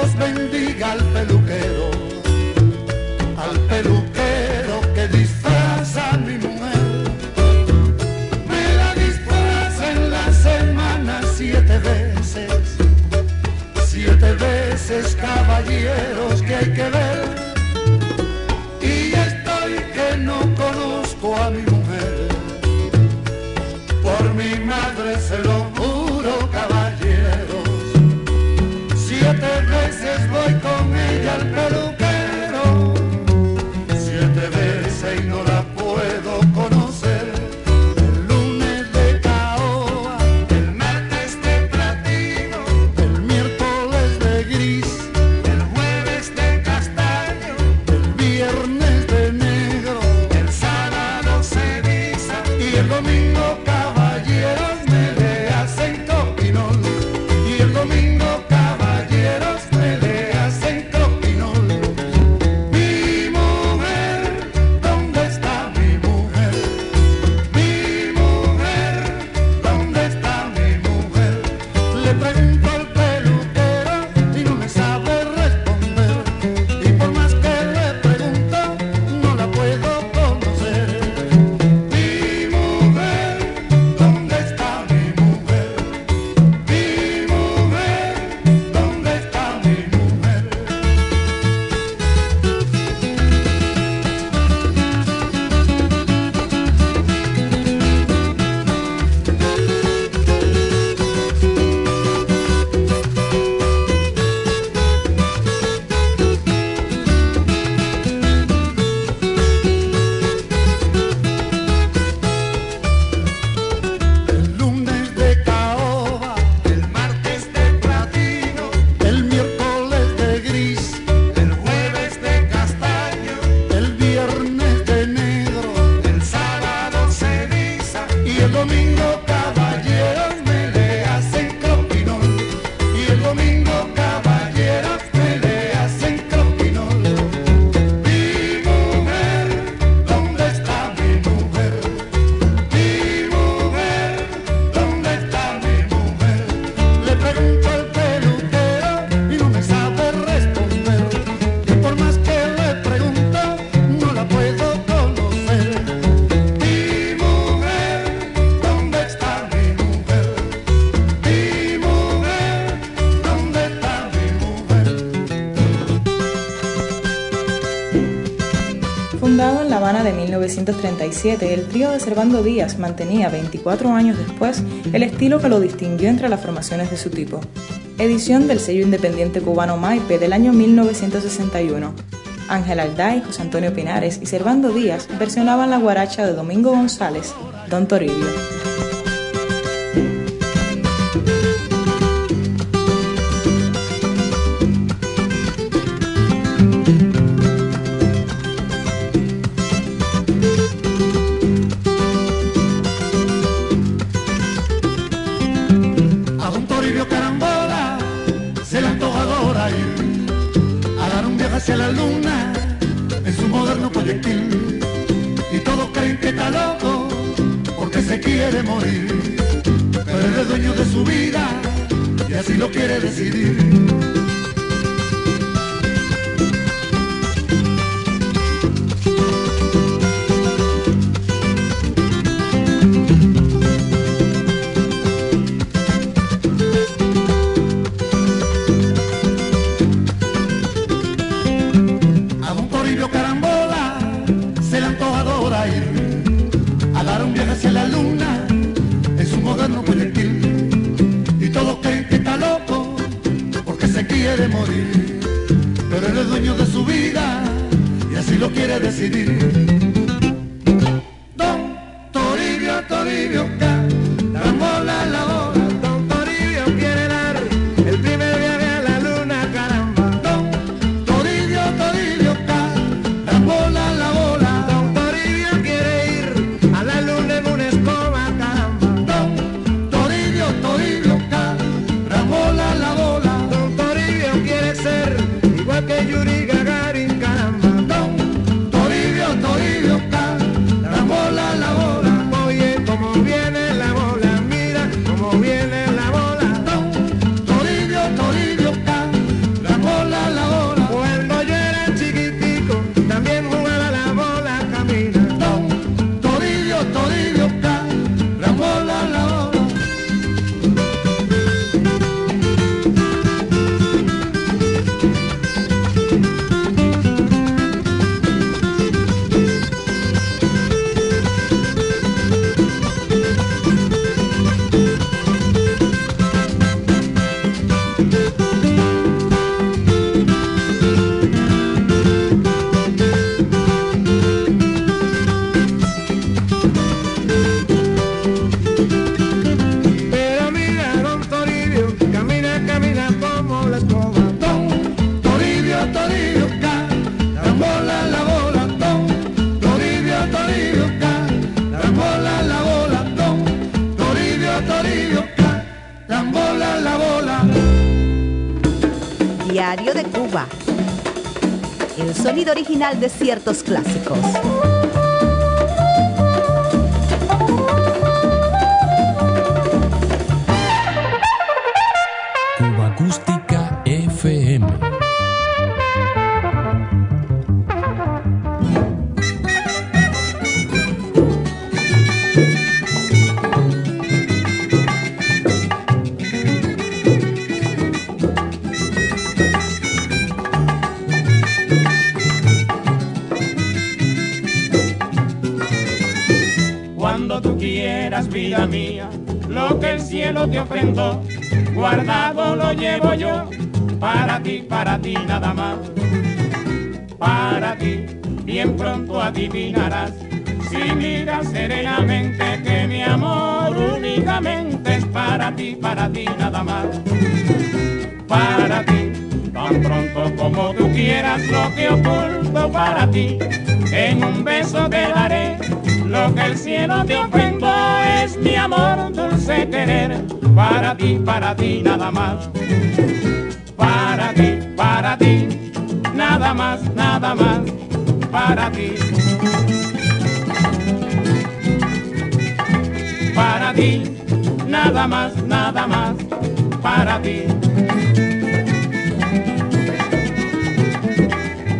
Dios bendiga al peluquero. 1937, el trío de Servando Díaz mantenía 24 años después el estilo que lo distinguió entre las formaciones de su tipo. Edición del sello independiente cubano Maipe del año 1961. Ángel Alday, José Antonio Pinares y Servando Díaz versionaban la guaracha de Domingo González, Don Toribio. quiere morir, pero es dueño de su vida y así lo quiere decidir. maneira de decidir. Cuba. El sonido original de ciertos clásicos. Cielo te ofrendó, guardado lo llevo yo, para ti, para ti nada más. Para ti, bien pronto adivinarás, si miras serenamente que mi amor únicamente es para ti, para ti nada más. Para ti, tan pronto como tú quieras lo que oculto para ti, en un beso te daré lo que el cielo te mi amor, dulce querer. Para ti, para ti, nada más. Para ti, para ti, nada más, nada más. Para ti. Para ti, nada más, nada más. Para ti.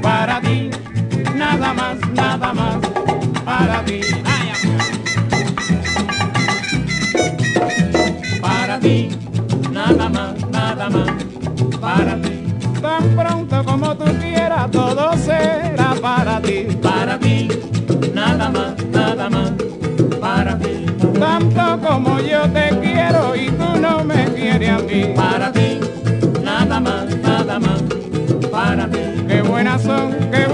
Para ti, nada más, nada más. Para ti. Nada más, nada más para ti. Tan pronto como tú quieras, todo será para ti, para ti, nada más, nada más para ti. Tanto como yo te quiero y tú no me quieres a mí, para ti, nada más, nada más para ti. Qué buenas son, qué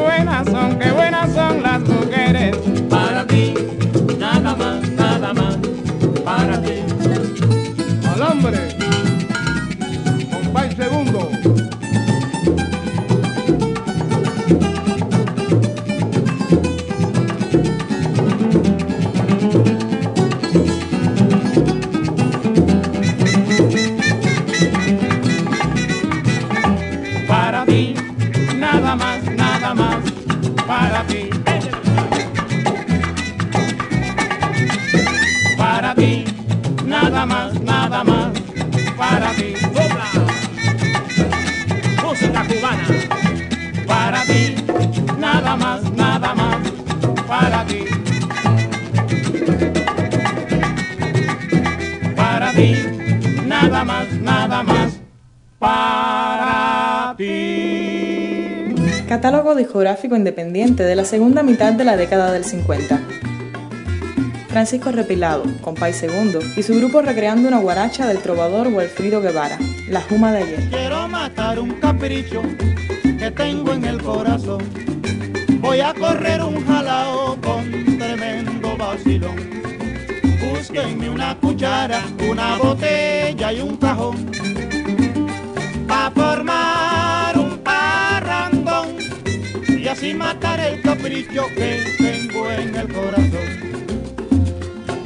catálogo discográfico independiente de la segunda mitad de la década del 50. Francisco Repilado, Compay Segundo, y su grupo recreando una guaracha del trovador Walfrido Guevara, La Juma de ayer. Quiero matar un capricho que tengo en el corazón. Voy a correr un jalao con tremendo vacilón. Búsquenme una cuchara, una botella y un cajón. Pa' formar así matar el capricho que tengo en el corazón.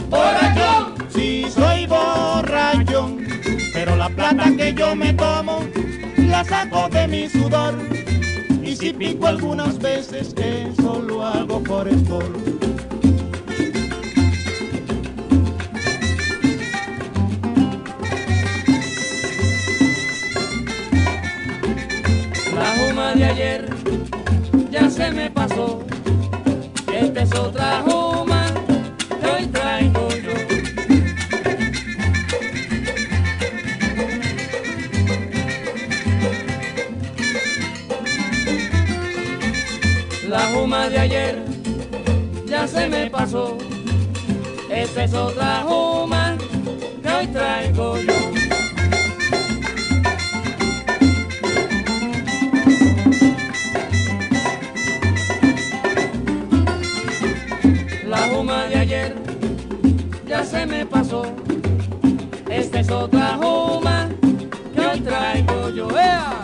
¡Borrachón! Sí, soy borrachón, pero la plata que yo me tomo la saco de mi sudor. Y si pico algunas veces, eso lo hago por juma de ayer de ayer ya se me pasó. Esta es otra juma que hoy traigo yo. Esta es otra juma que hoy traigo yo. ¡Ea!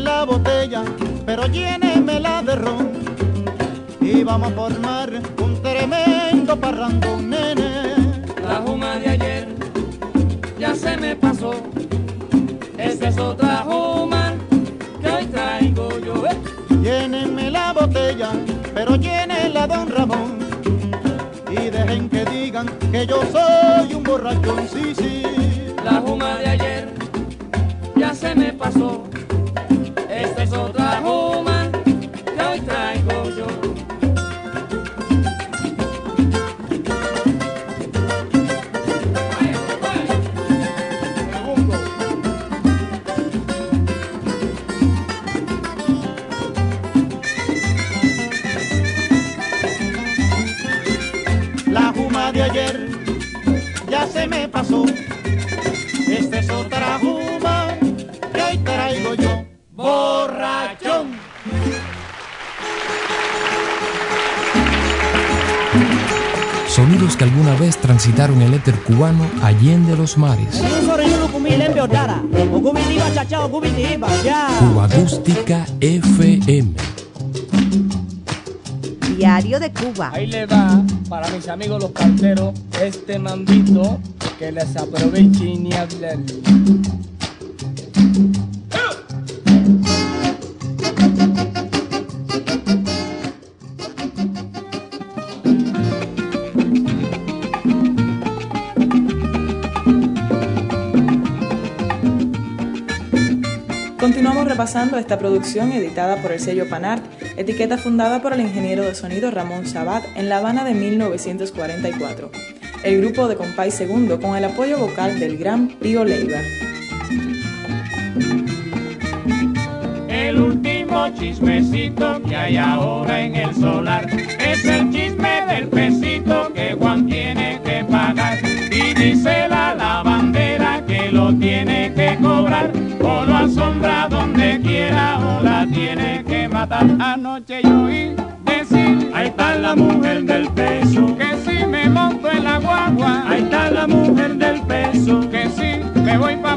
La botella, pero lléneme la de ron. Y vamos a formar un tremendo parrandón, nene. La juma de ayer ya se me pasó. Esta es otra juma que hoy traigo yo. ¡Eh! La botella, pero llénela, don Ramón que yo soy un borrachón, sí, sí. La juma de ayer ya se me pasó. Me pasó. Esta es otra juma que hoy traigo yo. Borrachón. Sonidos que alguna vez transitaron el éter cubano allende los mares. Cuba Acústica FM. Diario de Cuba. Ahí le va para mis amigos los carteros este mambito que les aproveche ni hablar. Continuamos repasando esta producción editada por el sello Panart, etiqueta fundada por el ingeniero de sonido Ramón Sabat en La Habana de 1944. El grupo de Compay Segundo con el apoyo vocal del gran Pío Leiva. El último chismecito que hay ahora en el solar es el chisme del pesito que Juan tiene que pagar. Y dice la lavandera lo tiene que cobrar o lo asombra donde quiera o la tiene que matar. Anoche yo oí decir, ahí está la mujer del peso, que si me monto en la guagua, ahí está la mujer del peso, que si me voy pa'